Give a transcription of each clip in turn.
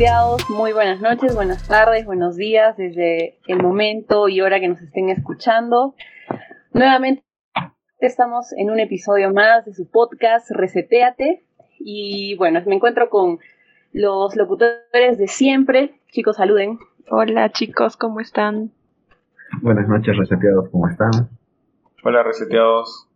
¿Qué tal reseteados? Muy buenas noches, buenas tardes, buenos días desde el momento y hora que nos estén escuchando. Nuevamente estamos en un episodio más de su podcast Reseteate y bueno, me encuentro con los locutores de siempre. Chicos, saluden. Hola chicos, ¿cómo están? Buenas noches reseteados, ¿cómo están? Hola reseteados.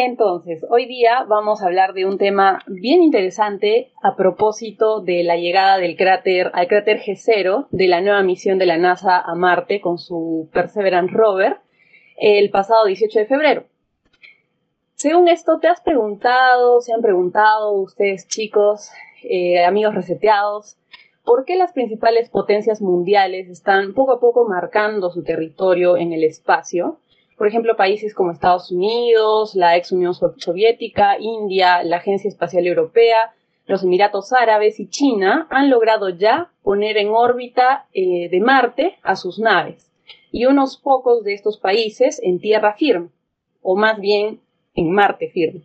Entonces, hoy día vamos a hablar de un tema bien interesante a propósito de la llegada del cráter al cráter G0 de la nueva misión de la NASA a Marte con su Perseverance rover el pasado 18 de febrero. Según esto, ¿te has preguntado, se han preguntado ustedes chicos, eh, amigos reseteados, por qué las principales potencias mundiales están poco a poco marcando su territorio en el espacio? Por ejemplo, países como Estados Unidos, la ex Unión Soviética, India, la Agencia Espacial Europea, los Emiratos Árabes y China han logrado ya poner en órbita eh, de Marte a sus naves y unos pocos de estos países en tierra firme, o más bien en Marte firme.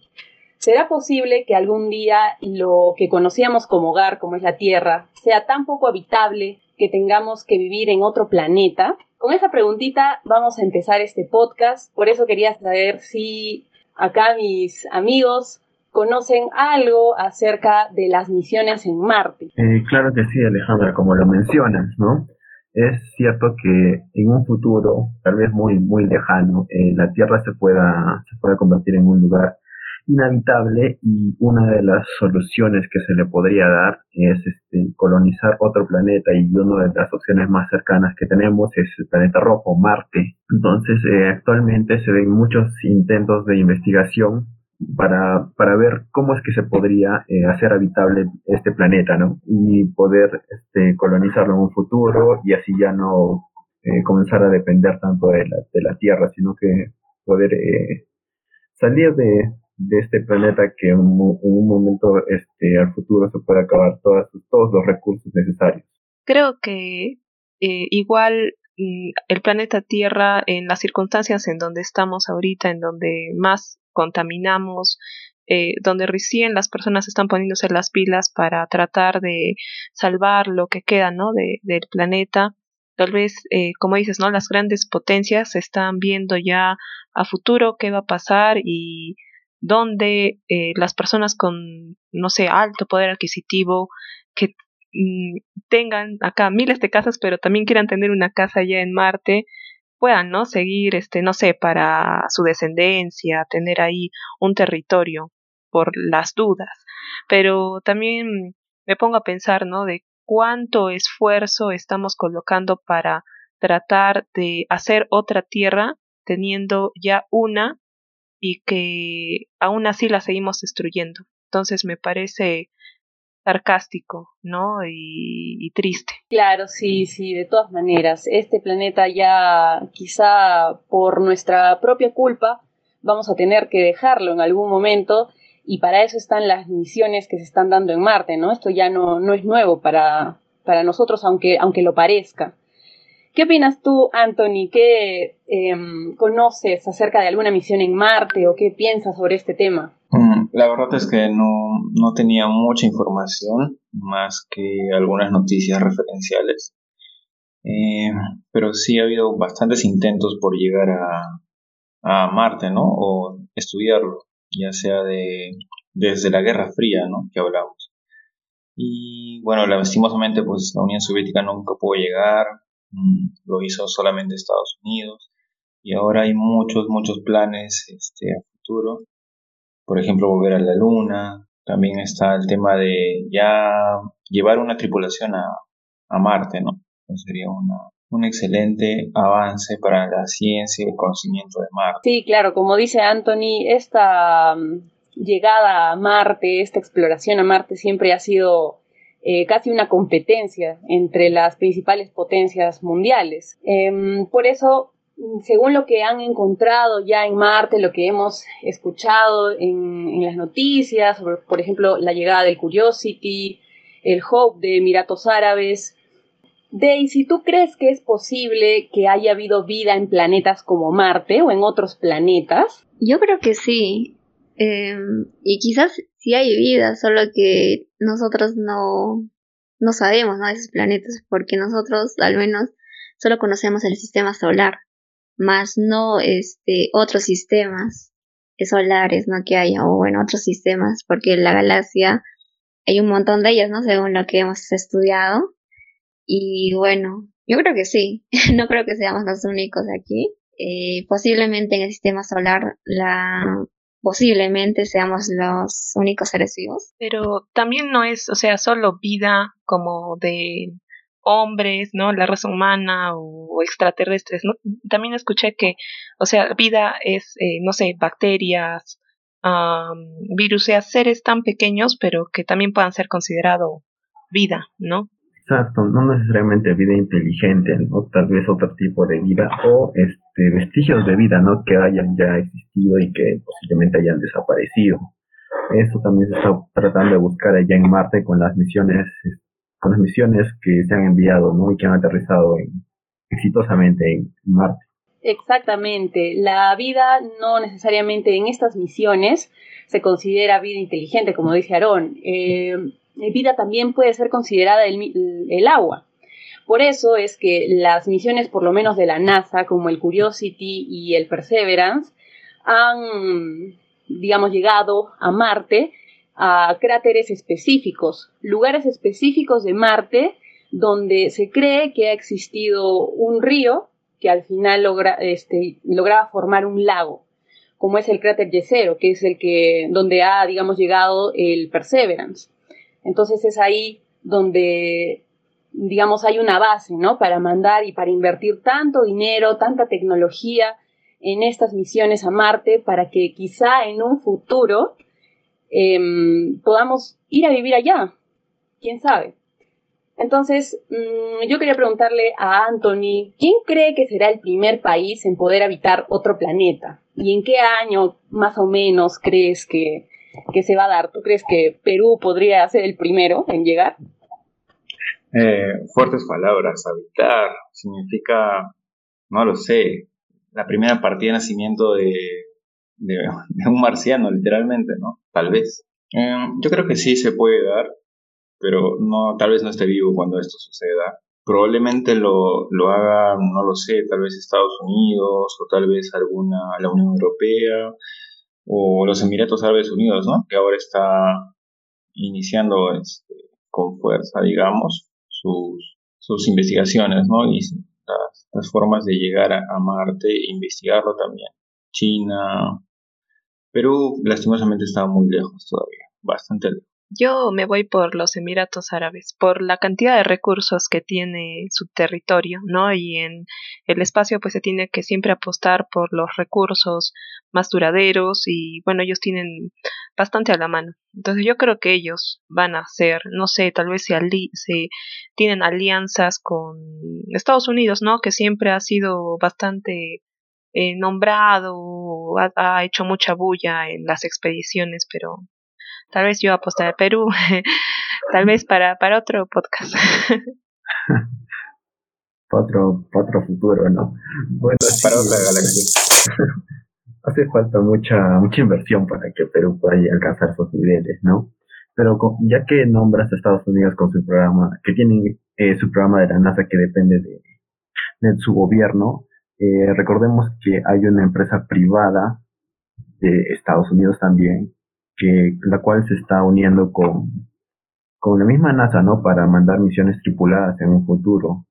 ¿Será posible que algún día lo que conocíamos como hogar, como es la Tierra, sea tan poco habitable que tengamos que vivir en otro planeta? Con esa preguntita vamos a empezar este podcast. Por eso quería saber si acá mis amigos conocen algo acerca de las misiones en Marte. Eh, claro que sí, Alejandra, como lo mencionas, ¿no? Es cierto que en un futuro, tal vez muy, muy lejano, eh, la Tierra se pueda, se pueda convertir en un lugar inhabitable y una de las soluciones que se le podría dar es este, colonizar otro planeta y una de las opciones más cercanas que tenemos es el planeta rojo, Marte. Entonces eh, actualmente se ven muchos intentos de investigación para, para ver cómo es que se podría eh, hacer habitable este planeta, ¿no? Y poder este, colonizarlo en un futuro y así ya no eh, comenzar a depender tanto de la, de la Tierra, sino que poder salir de, de este planeta que en un, momento este, al futuro se puede acabar todos los recursos necesarios. Creo que eh, igual mm, el planeta Tierra en las circunstancias en donde estamos ahorita, en donde más contaminamos, eh, donde recién las personas están poniéndose las pilas para tratar de salvar lo que queda ¿no? de, del planeta. Tal vez, eh, como dices, ¿no? las grandes potencias están viendo ya a futuro qué va a pasar y donde eh, las personas con, no sé, alto poder adquisitivo, que mm, tengan acá miles de casas, pero también quieran tener una casa allá en Marte, puedan, ¿no? Seguir, este, no sé, para su descendencia, tener ahí un territorio por las dudas. Pero también me pongo a pensar, ¿no? De cuánto esfuerzo estamos colocando para tratar de hacer otra tierra teniendo ya una y que aún así la seguimos destruyendo. Entonces me parece sarcástico, ¿no? Y, triste. Claro, sí, sí, de todas maneras. Este planeta ya quizá por nuestra propia culpa vamos a tener que dejarlo en algún momento y para eso están las misiones que se están dando en Marte, ¿no? Esto ya no, no es nuevo para, para nosotros, aunque, aunque lo parezca. ¿Qué opinas tú, Anthony? ¿Qué em, conoces acerca de alguna misión en Marte o qué piensas sobre este tema? Mm, la verdad es que no, tenía mucha información más que algunas noticias referenciales. Eh, pero sí ha habido bastantes intentos por llegar a, a Marte, ¿no? O estudiarlo, ya sea de, desde la Guerra Fría, ¿no? Que hablamos. Y bueno, lastimosamente pues la Unión Soviética nunca pudo llegar, lo hizo solamente Estados Unidos y ahora hay muchos, muchos planes este, a futuro. Por ejemplo, volver a la Luna. También está el tema de ya llevar una tripulación a, a Marte, ¿no? sería una, un excelente avance para la ciencia y el conocimiento de Marte. Sí, claro, como dice Anthony, esta mm, llegada a Marte, esta exploración a Marte siempre ha sido eh, casi una competencia entre las principales potencias mundiales. Em, por eso, según lo que han encontrado ya en Marte, lo que hemos escuchado en, las noticias, por ejemplo, la llegada del Curiosity, el Hope de Emiratos Árabes, Daisy, ¿tú crees que es posible que haya habido vida en planetas como Marte o en otros planetas? Yo creo que sí. Em, y quizás sí hay vida, solo que nosotros no, no sabemos, ¿no? De esos planetas, porque nosotros al menos solo conocemos el sistema solar, más no este, otros sistemas solares, ¿no? Que haya, o bueno, otros sistemas, porque la galaxia hay un montón de ellas, ¿no? Según lo que hemos estudiado. Y bueno, yo creo que sí, no creo que seamos los únicos aquí. Eh, posiblemente en el sistema solar la posiblemente seamos los únicos seres vivos. Pero también no es, o sea, solo vida como de hombres, ¿no? La raza humana o, extraterrestres, ¿no? También escuché que, o sea, vida es, eh, no sé, bacterias, virus, o sea, seres tan pequeños, pero que también puedan ser considerados vida, ¿no? Exacto, no necesariamente vida inteligente, ¿no? Tal vez otro tipo de vida o este vestigios de vida, ¿no? Que hayan ya existido y que posiblemente hayan desaparecido. Eso también se está tratando de buscar allá en Marte con las misiones, con las misiones que se han enviado, ¿no? Y que han aterrizado exitosamente en Marte. Exactamente. La vida no necesariamente en estas misiones se considera vida inteligente, como dice Aarón. Eh, vida también puede ser considerada el, agua. Por eso es que las misiones, por lo menos de la NASA, como el Curiosity y el Perseverance, han, digamos, llegado a Marte a cráteres específicos, lugares específicos de Marte donde se cree que ha existido un río que al final logra, este, lograba formar un lago, como es el cráter Yesero, que es el que, donde ha, digamos, llegado el Perseverance. Entonces es ahí donde, digamos, hay una base, ¿no? Para mandar y para invertir tanto dinero, tanta tecnología en estas misiones a Marte para que quizá en un futuro em, podamos ir a vivir allá. ¿Quién sabe? Entonces, mm, yo quería preguntarle a Anthony, ¿quién cree que será el primer país en poder habitar otro planeta? ¿Y en qué año más o menos crees que, que se va a dar? ¿Tú crees que Perú podría ser el primero en llegar? Eh, fuertes palabras, habitar significa, no lo sé, la primera partida de nacimiento de, un marciano, literalmente, ¿no? Tal vez. Eh, yo creo que sí se puede dar, pero no, tal vez no esté vivo cuando esto suceda. Probablemente lo, lo haga, no lo sé, tal vez Estados Unidos o tal vez alguna, la Unión Europea o los Emiratos Árabes Unidos, ¿no? Que ahora está iniciando este, con fuerza, digamos, sus, sus investigaciones, ¿no? Y las, formas de llegar a, Marte e investigarlo también. China, Perú, lastimosamente está muy lejos todavía, bastante lejos. Yo me voy por los Emiratos Árabes, por la cantidad de recursos que tiene su territorio, ¿no? Y en el espacio pues se tiene que siempre apostar por los recursos más duraderos y bueno, ellos tienen bastante a la mano. Entonces yo creo que ellos van a hacer, no sé, tal vez se, se tienen alianzas con Estados Unidos, ¿no? Que siempre ha sido bastante eh, nombrado, ha, ha hecho mucha bulla en las expediciones, pero Tal vez yo apostar a Perú, tal vez para, para otro podcast. para, otro, otro futuro, ¿no? Bueno, para otra galaxia. Hace falta mucha, mucha inversión para que Perú pueda alcanzar esos niveles, ¿no? Pero ya que nombras a Estados Unidos con su programa, que tienen eh, su programa de la NASA que depende de, de su gobierno, eh, recordemos que hay una empresa privada de Estados Unidos también que la cual se está uniendo con, con la misma NASA, ¿no? Para mandar misiones tripuladas en un futuro.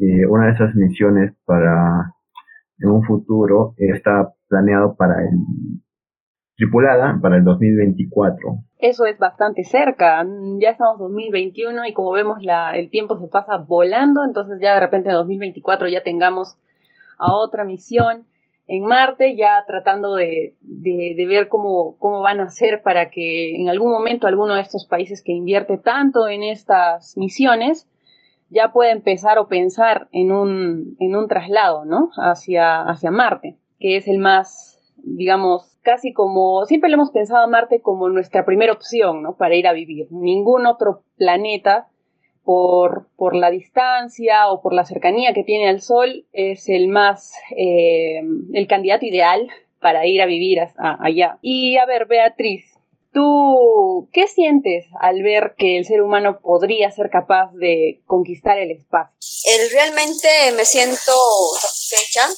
Eh, una de esas misiones para en un futuro está planeado para el tripulada para el 2024. Eso es bastante cerca. Ya estamos en 2021 y como vemos la, el tiempo se pasa volando, entonces ya de repente en 2024 ya tengamos a otra misión en Marte, ya tratando de, de, ver cómo, cómo, van a hacer para que en algún momento alguno de estos países que invierte tanto en estas misiones ya pueda empezar o pensar en un, en un traslado, ¿no? Hacia, hacia Marte, que es el más, digamos, casi como, siempre le hemos pensado a Marte como nuestra primera opción, ¿no? Para ir a vivir. Ningún otro planeta por, por, la distancia o por la cercanía que tiene al Sol, es el más, eh, el candidato ideal para ir a vivir allá. Y a ver, Beatriz, ¿Tú qué sientes al ver que el ser humano podría ser capaz de conquistar el espacio? El, realmente me siento satisfecha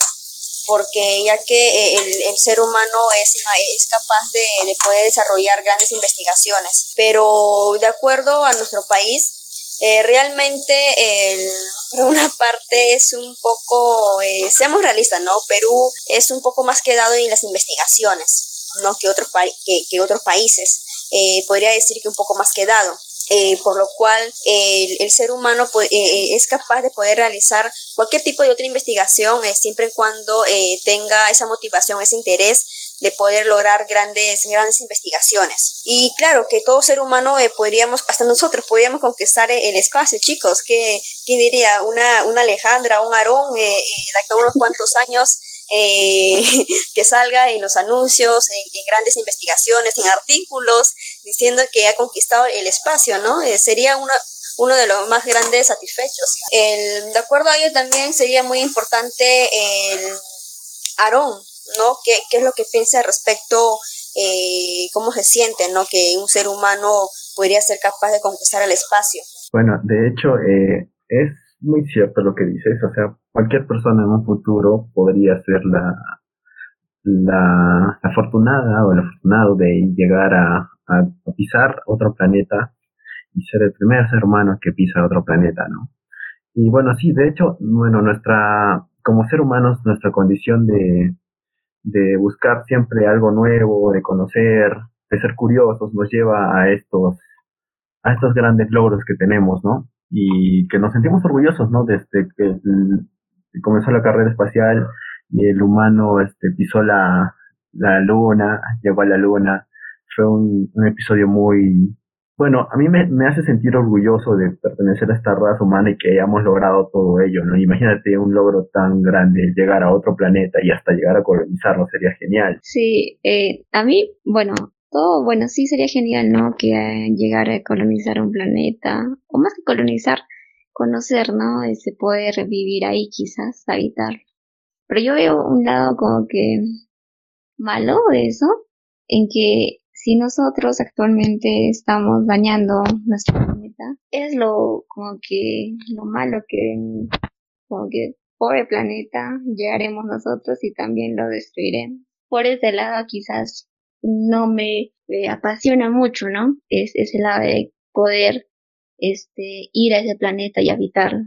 porque ya que eh, el, ser humano es, es capaz de, poder desarrollar grandes investigaciones. Pero de acuerdo a nuestro país, eh, realmente el, por una parte es un poco, eh, seamos realistas, ¿no? Perú es un poco más quedado en las investigaciones. ¿no? que, otros que, que otros países. Eh, podría decir que un poco más quedado. Eh, por lo cual el, ser humano eh, es capaz de poder realizar cualquier tipo de otra investigación siempre y cuando tenga esa motivación, ese interés de poder lograr grandes, grandes investigaciones. Y claro que todo ser humano podríamos, hasta nosotros podríamos conquistar el espacio, chicos, que ¿quién diría? Una, una Alejandra, un Aarón, de acá unos cuantos años eh, que salga en los anuncios, en, grandes investigaciones, en artículos, diciendo que ha conquistado el espacio, ¿no? Eh, sería una, uno de los más grandes satisfechos. El, de acuerdo a ello también sería muy importante el Aarón, ¿no? ¿Qué, qué es lo que piensa respecto, eh, cómo se siente, ¿no? Que un ser humano podría ser capaz de conquistar el espacio. Bueno, de hecho, eh, es muy cierto lo que dices, o sea, cualquier persona en un futuro podría ser la, la, afortunada o el afortunado de llegar a, pisar otro planeta y ser el primer ser humano que pisa otro planeta, ¿no? Y bueno, sí, de hecho, bueno, nuestra, como ser humanos, nuestra condición de, de buscar siempre algo nuevo, de conocer, de ser curiosos, nos lleva a estos, a estos grandes logros que tenemos, ¿no? y que nos sentimos orgullosos, ¿no? Desde que comenzó la carrera espacial y el humano este, pisó la, la luna, llegó a la luna. Fue un, un episodio muy, bueno, a mí me, hace sentir orgulloso de pertenecer a esta raza humana y que hayamos logrado todo ello, ¿no? Imagínate un logro tan grande, llegar a otro planeta y hasta llegar a colonizarlo, sería genial. Sí, eh, a mí, bueno, todo, bueno, sí sería genial, ¿no? Que llegar a colonizar un planeta, o más que colonizar, conocer, ¿no? Ese poder vivir ahí quizás, habitar. Pero yo veo un lado como que malo de eso, en que si nosotros actualmente estamos dañando nuestro planeta, es lo como que lo malo que como que pobre planeta llegaremos nosotros y también lo destruiremos. Por ese lado quizás no me, apasiona mucho, ¿no? Es ese lado de poder este, ir a ese planeta y habitarlo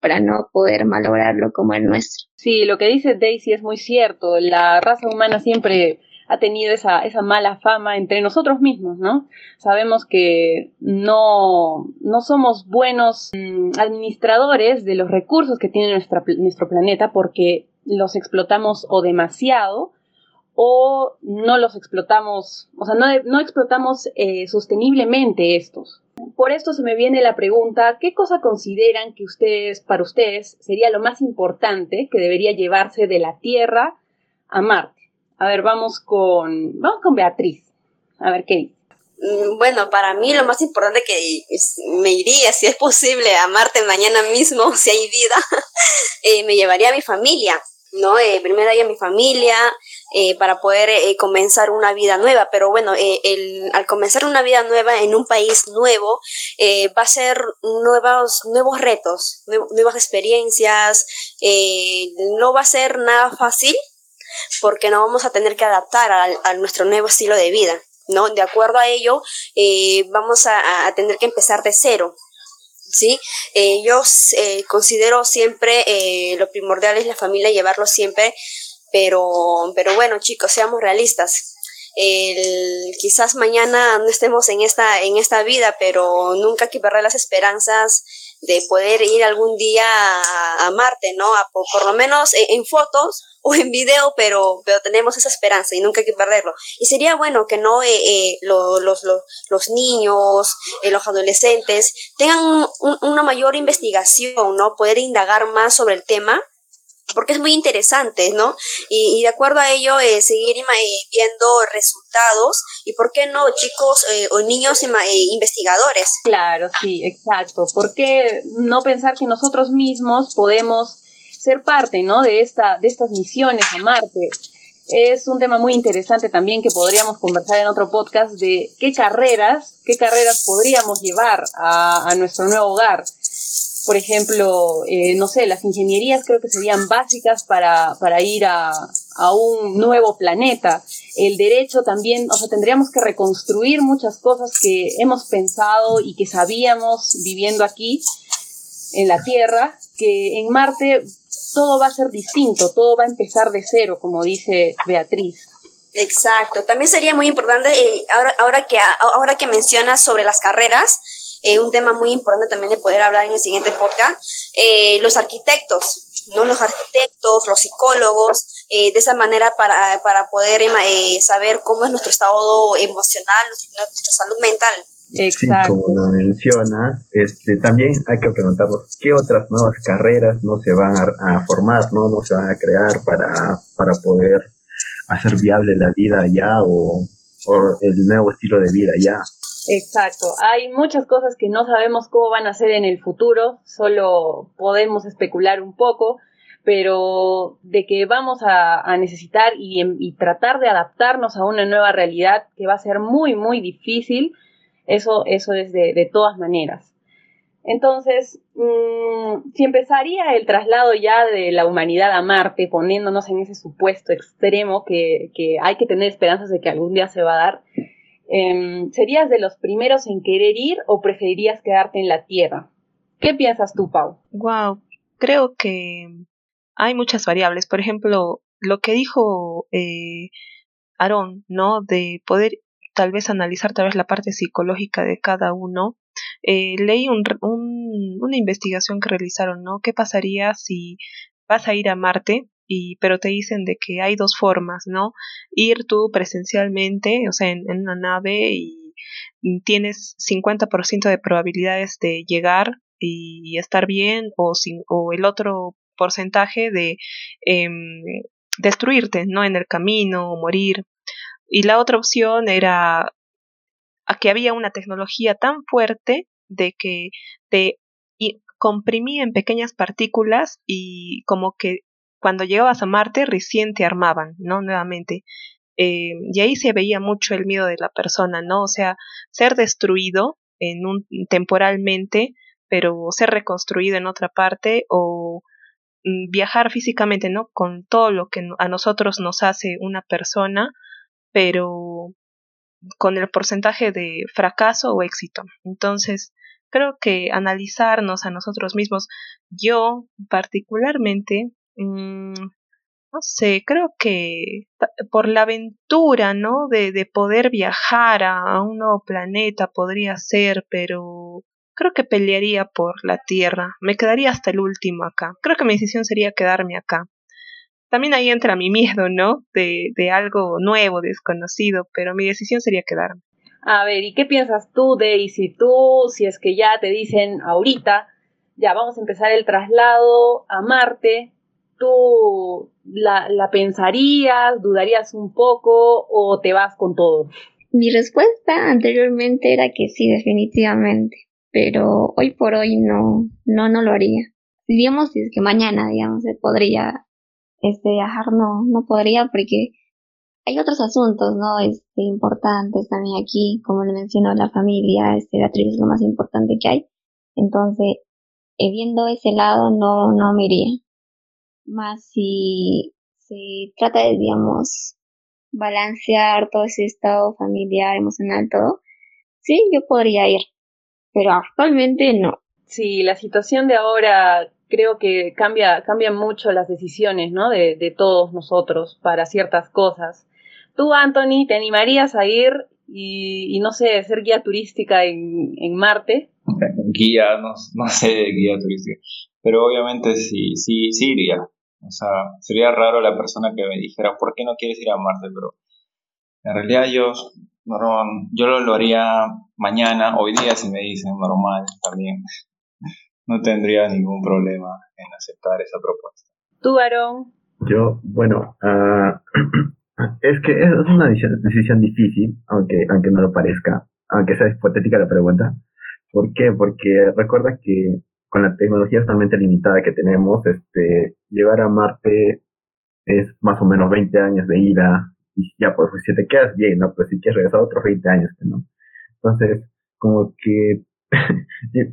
para no poder malograrlo como el nuestro. Sí, lo que dice Daisy es muy cierto. La raza humana siempre ha tenido esa, esa mala fama entre nosotros mismos, ¿no? Sabemos que no, no somos buenos mm, administradores de los recursos que tiene nuestro planeta porque los explotamos o demasiado o no los explotamos, o sea, no, explotamos eh, sosteniblemente estos. Por esto se me viene la pregunta, ¿qué cosa consideran que ustedes, para ustedes, sería lo más importante que debería llevarse de la Tierra a Marte? A ver, vamos con, vamos con Beatriz. A ver qué. Mm, bueno, para mí lo más importante que me iría, si es posible, a Marte mañana mismo, si hay vida, eh, me llevaría a mi familia, ¿no? Eh, primero ahí a mi familia, eh, para poder eh, comenzar una vida nueva. Pero bueno, eh, el, al comenzar una vida nueva en un país nuevo, va a ser nuevos, nuevos retos, nuevas experiencias, no va a ser nada fácil porque no vamos a tener que adaptar a, nuestro nuevo estilo de vida. ¿no? De acuerdo a ello, vamos a, tener que empezar de cero. ¿sí? yo considero siempre lo primordial es la familia, llevarlo siempre pero, pero bueno, chicos, seamos realistas. Quizás mañana no estemos en esta, en esta vida, pero nunca hay que las esperanzas de poder ir algún día a, Marte, ¿no? por, lo menos en, fotos o en video, pero, pero tenemos esa esperanza y nunca hay que perderlo. Y sería bueno que no eh, eh, los, los, los, niños, eh, los adolescentes tengan una mayor investigación, ¿no? Poder indagar más sobre el tema porque es muy interesante, ¿no? Y, de acuerdo a ello, eh, seguir eh, viendo resultados y, ¿por qué no, chicos eh, o niños investigadores? Claro, sí, exacto. ¿Por qué no pensar que nosotros mismos podemos ser parte, ¿no? De, esta, de estas misiones a Marte. es un tema muy interesante también que podríamos conversar en otro podcast de qué carreras, qué carreras podríamos llevar a, nuestro nuevo hogar. Por ejemplo, eh, no sé, las ingenierías creo que serían básicas para, para ir a, a un nuevo planeta. El derecho también, o sea, tendríamos que reconstruir muchas cosas que hemos pensado y que sabíamos viviendo aquí en la Tierra, que en Marte todo va a ser distinto, todo va a empezar de cero, como dice Beatriz. Exacto. También sería muy importante, eh, ahora, ahora, que, ahora que mencionas sobre las carreras, eh, un tema muy importante también de poder hablar en el siguiente podcast, eh, los arquitectos, ¿no? Los arquitectos, los psicólogos, de esa manera para, para poder saber cómo es nuestro estado emocional, nuestra salud mental. Exacto. como lo menciona, este, también hay que preguntarnos qué otras nuevas carreras no se van a, formar, ¿no? no se van a crear para, para poder hacer viable la vida allá o, o el nuevo estilo de vida allá. Exacto, hay muchas cosas que no sabemos cómo van a ser en el futuro, solo podemos especular un poco, pero de que vamos a, necesitar y, y, tratar de adaptarnos a una nueva realidad que va a ser muy, muy difícil, eso, eso es de, todas maneras. Entonces, mm, si empezaría el traslado ya de la humanidad a Marte, poniéndonos en ese supuesto extremo que, hay que tener esperanzas de que algún día se va a dar, em, ¿serías de los primeros en querer ir o preferirías quedarte en la Tierra? ¿Qué piensas tú, Pau? Wow, creo que hay muchas variables. Por ejemplo, lo que dijo eh, Aarón, ¿no? De poder tal vez analizar tal vez la parte psicológica de cada uno, eh, leí un, una investigación que realizaron, ¿no? ¿Qué pasaría si vas a ir a Marte? Y, pero te dicen de que hay dos formas, ¿no? Ir tú presencialmente, o sea, en, una nave y tienes 50% de probabilidades de llegar y, estar bien o, sin, o el otro porcentaje de em, destruirte, ¿no? En el camino o morir. Y la otra opción era a que había una tecnología tan fuerte de que te comprimía en pequeñas partículas y como que cuando llegabas a Marte recién te armaban, ¿no? Nuevamente. Eh, y ahí se veía mucho el miedo de la persona, ¿no? O sea, ser destruido temporalmente, pero ser reconstruido en otra parte o mm, viajar físicamente, ¿no? Con todo lo que a nosotros nos hace una persona pero con el porcentaje de fracaso o éxito. Entonces, creo que analizarnos a nosotros mismos, yo particularmente, mm, no sé, creo que por la aventura, ¿no? De, de poder viajar a, un nuevo planeta podría ser, pero creo que pelearía por la Tierra. Me quedaría hasta el último acá. Creo que mi decisión sería quedarme acá también ahí entra mi miedo, ¿no? De, de algo nuevo, desconocido, pero mi decisión sería quedarme. A ver, ¿y qué piensas tú, Daisy? Tú, si es que ya te dicen ahorita, ya vamos a empezar el traslado a Marte, ¿tú la, la pensarías, dudarías un poco o te vas con todo? Mi respuesta anteriormente era que sí, definitivamente, pero hoy por hoy no, no, no lo haría. Digamos, si es que mañana, digamos, se podría este, viajar no, no podría porque hay otros asuntos, ¿no? Este, importantes también aquí, como le mencionó la familia, este, Beatriz es lo más importante que hay. Entonces, eh, viendo ese lado, no, no me iría. Más si se trata de, digamos, balancear todo ese estado familiar, emocional, todo, sí, yo podría ir. Pero actualmente no. Sí, la situación de ahora creo que cambia, cambian mucho las decisiones, ¿no? De, de, todos nosotros para ciertas cosas. Tú, Anthony, ¿te animarías a ir y, y no sé, ser guía turística en, en Marte? Guía, no, no, sé de guía turística, pero obviamente sí, sí, sí iría. O sea, sería raro la persona que me dijera, ¿por qué no quieres ir a Marte? Pero en realidad yo, no, yo lo, lo haría mañana, hoy día si me dicen normal también no tendría ningún problema en aceptar esa propuesta. ¿Tú, Aarón? Yo, bueno, uh, es que es una decisión, difícil, aunque, aunque no lo parezca, aunque sea hipotética la pregunta. ¿Por qué? Porque recuerda que con la tecnología totalmente limitada que tenemos, este, llegar a Marte es más o menos 20 años de ida y ya pues si te quedas bien, ¿no? Pues si quieres regresar otros 20 años, ¿no? Entonces, como que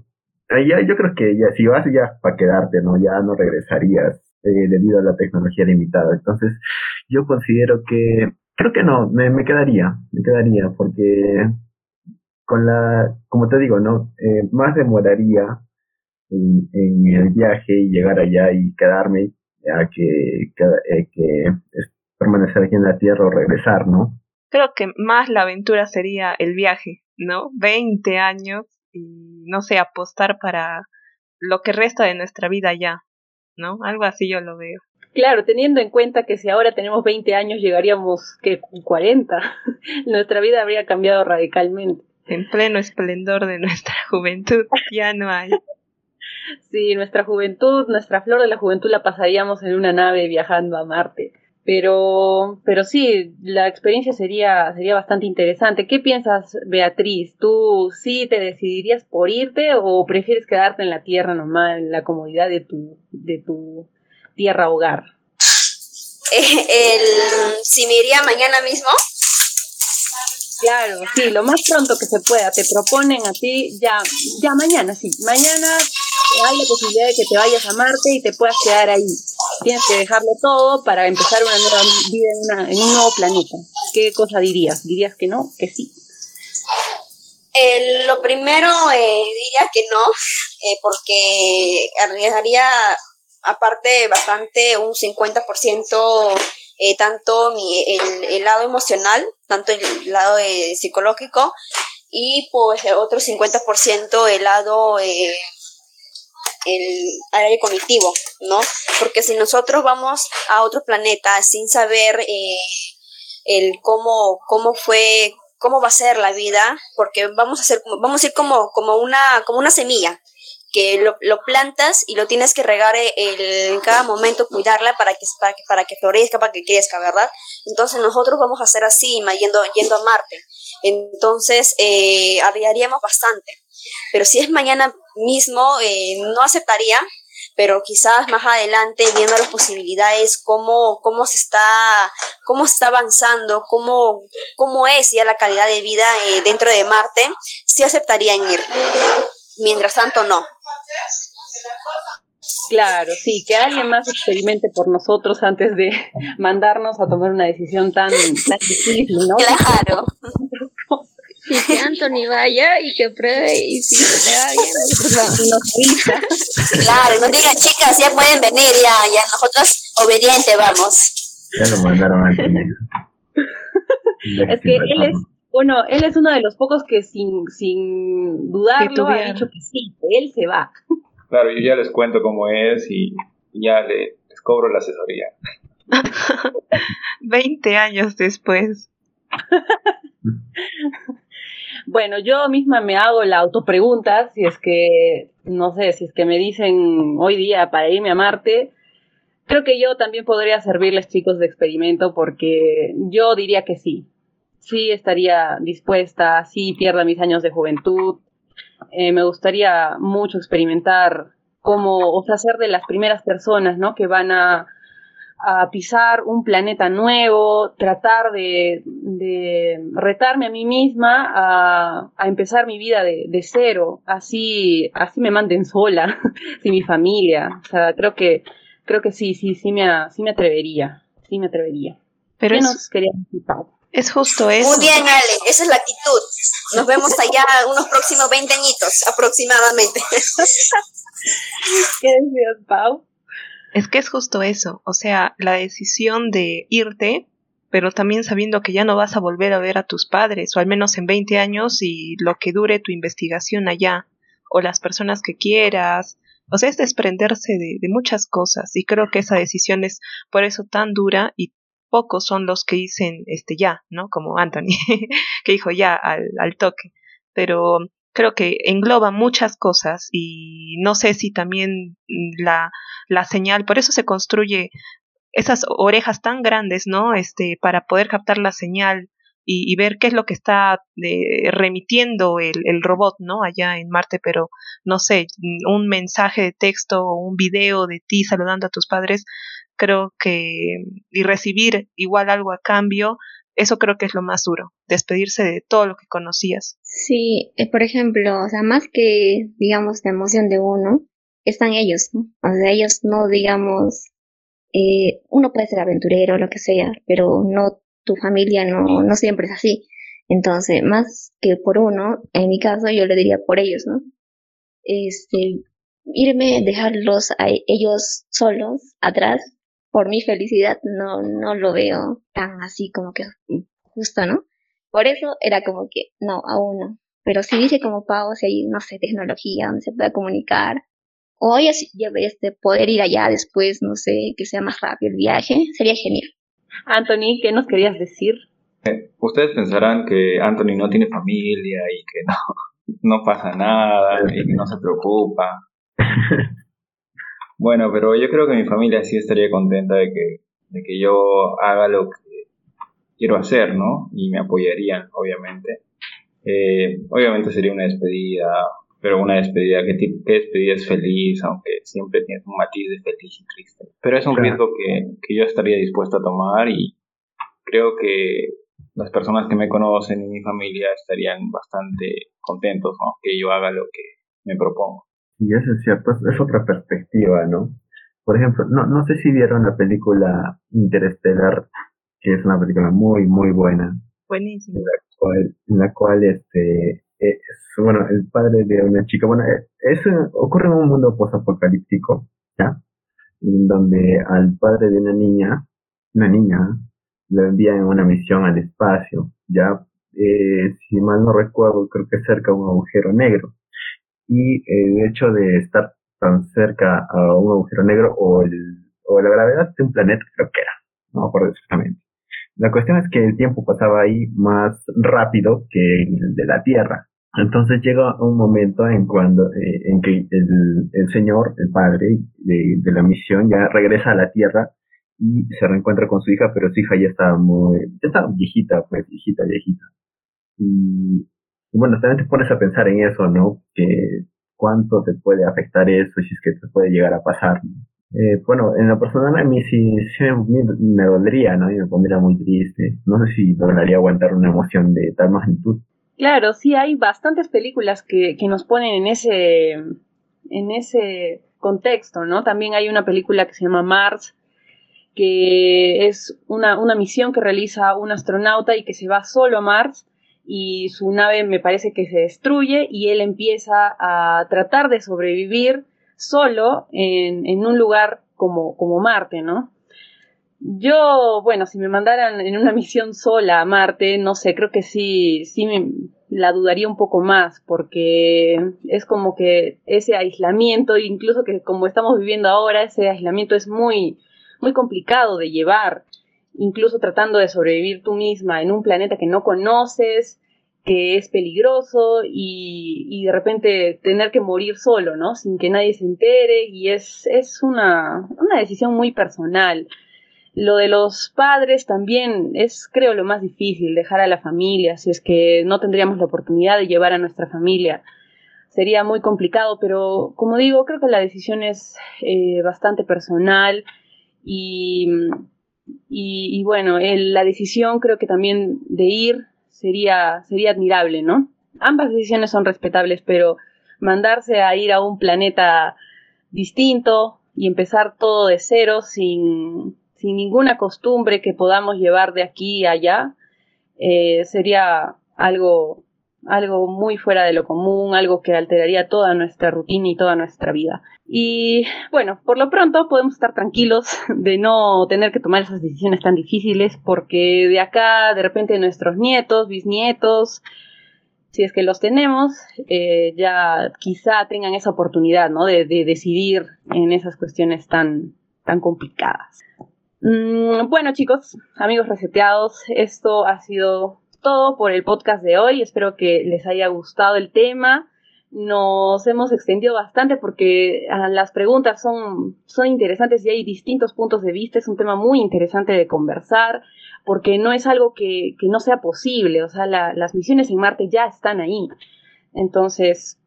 ya, yo creo que ya si vas ya para quedarte, ¿no? Ya no regresarías eh, debido a la tecnología limitada. Entonces, yo considero que, creo que no, me, me quedaría, me quedaría, porque con la, como te digo, ¿no? Eh, más demoraría en, en, el viaje y llegar allá y quedarme a que, eh, que permanecer aquí en la Tierra o regresar, ¿no? Creo que más la aventura sería el viaje, ¿no? 20 años y, no sé, apostar para lo que resta de nuestra vida ya, ¿no? Algo así yo lo veo. Claro, teniendo en cuenta que si ahora tenemos 20 años llegaríamos que 40, nuestra vida habría cambiado radicalmente. En pleno esplendor de nuestra juventud ya no hay. Sí, nuestra juventud, nuestra flor de la juventud la pasaríamos en una nave viajando a Marte. Pero, pero sí, la experiencia sería, sería bastante interesante. ¿Qué piensas, Beatriz? ¿Tú sí te decidirías por irte o prefieres quedarte en la tierra nomás, en la comodidad de tu, de tu tierra hogar? Eh, el, si me iría mañana mismo. Claro, sí, lo más pronto que se pueda. Te proponen a ti ya, ya mañana, sí. Mañana hay la posibilidad de que te vayas a Marte y te puedas quedar ahí. Tienes que dejarlo todo para empezar una nueva vida en, un nuevo planeta. ¿Qué cosa dirías? ¿Dirías que no? ¿Que sí? Eh, lo primero eh, diría que no, eh, porque arriesgaría aparte bastante un 50% eh, tanto mi, el, lado emocional, tanto el lado psicológico y pues otro 50% el lado eh, el área cognitivo, ¿no? Porque si nosotros vamos a otro planeta sin saber eh, el cómo, cómo fue, cómo va a ser la vida, porque vamos a hacer, vamos a ir como, como una, como una semilla, que lo, plantas y lo tienes que regar eh, el, en cada momento, cuidarla para que, para que, para que florezca, para que crezca, ¿verdad? Entonces nosotros vamos a hacer así, yendo, yendo a Marte. Entonces, eh, arriesgaríamos bastante. Pero si es mañana mismo, eh, no aceptaría, pero quizás más adelante, viendo las posibilidades, cómo, cómo se está, cómo está avanzando, cómo, cómo es ya la calidad de vida eh, dentro de Marte, sí aceptaría ir. Mientras tanto, no. Claro, sí, que alguien más experimente por nosotros antes de mandarnos a tomar una decisión tan, tan difícil, ¿no? Claro. Y que Anthony vaya y que pruebe y si se le va bien, nos Claro, no digan chicas, ya pueden venir, ya, ya nosotros obediente vamos. Ya lo mandaron a Anthony. es que él es, bueno, él es uno de los pocos que sin, sin dudarlo ha dicho que sí, que él se va. Claro, yo ya les cuento cómo es y ya les cobro la asesoría. 20 años después. Bueno, yo misma me hago la autopregunta, si es que, no sé, si es que me dicen hoy día para irme a Marte, creo que yo también podría servirles chicos de experimento porque yo diría que sí. Sí estaría dispuesta, sí pierda mis años de juventud. Eh, me gustaría mucho experimentar cómo, o sea, ser de las primeras personas, ¿no? Que van a a pisar un planeta nuevo, tratar de, retarme a mí misma a, a empezar mi vida de, de, cero, así, así me manden sola, sin mi familia. O sea, creo que, creo que sí, sí, sí me, sí me atrevería, sí me atrevería. Pero ¿Qué nos quería decir, Es justo eso. Muy bien, Ale, esa es la actitud. Nos vemos allá unos próximos 20 añitos aproximadamente. ¿Qué decías, Pau? Es que es justo eso, o sea, la decisión de irte, pero también sabiendo que ya no vas a volver a ver a tus padres, o al menos en 20 años y lo que dure tu investigación allá, o las personas que quieras, o sea, es desprenderse de, de muchas cosas, y creo que esa decisión es por eso tan dura y pocos son los que dicen este ya, ¿no? Como Anthony, que dijo ya al, al toque. Pero creo que engloba muchas cosas y no sé si también la, la señal, por eso se construye esas orejas tan grandes, ¿no? Este, para poder captar la señal y, ver qué es lo que está eh, remitiendo el, el, robot, ¿no? Allá en Marte, pero no sé, un mensaje de texto o un video de ti saludando a tus padres, creo que, y recibir igual algo a cambio, eso creo que es lo más duro, despedirse de todo lo que conocías. Sí, eh, por ejemplo, o sea, más que, digamos, la emoción de uno, están ellos, ¿no? O sea, ellos no, digamos, eh, uno puede ser aventurero, lo que sea, pero no tu familia no, no siempre es así. Entonces, más que por uno, en mi caso yo le diría por ellos, ¿no? Este, irme, dejarlos a ellos solos atrás, por mi felicidad, no, no lo veo tan así como que justo, ¿no? Por eso era como que, no, aún no. Pero si dice como pago, si hay, no sé, tecnología donde se pueda comunicar, o este, poder ir allá después, no sé, que sea más rápido el viaje, sería genial. Anthony, ¿qué nos querías decir? Eh, ustedes pensarán que Anthony no tiene familia y que no, no pasa nada y que no se preocupa. bueno, pero yo creo que mi familia sí estaría contenta de que, de que yo haga lo que quiero hacer, ¿no? Y me apoyarían, obviamente. Eh, obviamente sería una despedida pero una despedida, ¿qué, despedida es feliz? Aunque siempre tiene un matiz de feliz y triste. Pero es un riesgo que, que yo estaría dispuesto a tomar y creo que las personas que me conocen y mi familia estarían bastante contentos, ¿no? Que yo haga lo que me propongo. Y eso es cierto, es, otra perspectiva, ¿no? Por ejemplo, no, no sé si vieron la película Interestelar, que es una película muy, muy buena. Buenísima. En la cual, en la cual este, es, bueno, el padre de una chica, bueno, eh, eso ocurre en un mundo posapocalíptico, ¿ya? En donde al padre de una niña, una niña, lo envían en una misión al espacio, ya, eh, si mal no recuerdo, creo que cerca a un agujero negro. Y el hecho de estar tan cerca a un agujero negro o, el, o la gravedad de un planeta, creo que era, no me acuerdo exactamente. La cuestión es que el tiempo pasaba ahí más rápido que el de la Tierra. Entonces llega un momento en cuando eh, en que el, señor, el padre de, de, la misión, ya regresa a la tierra y se reencuentra con su hija, pero su hija ya está muy, ya está viejita, pues viejita, viejita. Y, bueno, también te pones a pensar en eso, ¿no? Que cuánto te puede afectar eso si es que te puede llegar a pasar. Eh, bueno, en lo personal a mí sí, sí me, me, dolería, ¿no? Y me pondría muy triste. No sé si lograría aguantar una emoción de tal magnitud. Claro, sí, hay bastantes películas que, que nos ponen en ese, en ese contexto, ¿no? También hay una película que se llama Mars, que es una, una misión que realiza un astronauta y que se va solo a Mars y su nave me parece que se destruye y él empieza a tratar de sobrevivir solo en, en un lugar como, como Marte, ¿no? Yo, bueno, si me mandaran en una misión sola a Marte, no sé, creo que sí, sí me la dudaría un poco más, porque es como que ese aislamiento, incluso que como estamos viviendo ahora, ese aislamiento es muy, muy complicado de llevar, incluso tratando de sobrevivir tú misma en un planeta que no conoces, que es peligroso y, y de repente tener que morir solo, ¿no? Sin que nadie se entere y es, es una, una decisión muy personal. Lo de los padres también es, creo, lo más difícil, dejar a la familia, si es que no tendríamos la oportunidad de llevar a nuestra familia. Sería muy complicado, pero como digo, creo que la decisión es eh, bastante personal y, y, bueno, la decisión creo que también de ir sería, sería admirable, ¿no? Ambas decisiones son respetables, pero mandarse a ir a un planeta distinto y empezar todo de cero sin, sin ninguna costumbre que podamos llevar de aquí a allá, eh, sería algo, algo muy fuera de lo común, algo que alteraría toda nuestra rutina y toda nuestra vida. Y bueno, por lo pronto podemos estar tranquilos de no tener que tomar esas decisiones tan difíciles porque de acá, de repente, nuestros nietos, bisnietos, si es que los tenemos, eh, ya quizá tengan esa oportunidad, ¿no? De, de decidir en esas cuestiones tan, tan complicadas. Mm, bueno chicos, amigos reseteados, esto ha sido todo por el podcast de hoy. Espero que les haya gustado el tema, nos hemos extendido bastante porque ah, las preguntas son, son interesantes y hay distintos puntos de vista. Es un tema muy interesante de conversar porque no es algo que, no sea posible. O sea, las misiones en Marte ya están ahí. Entonces,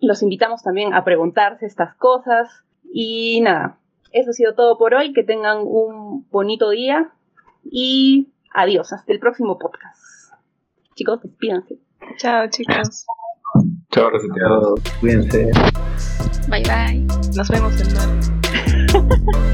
los invitamos también a preguntarse estas cosas. Y nada, eso ha sido todo por hoy. Que tengan un bonito día y adiós. Hasta el próximo podcast. Chicos, despídanse. Chao, chicos. Chao, reseteados. Cuídense. Bye, bye. Nos vemos en mar.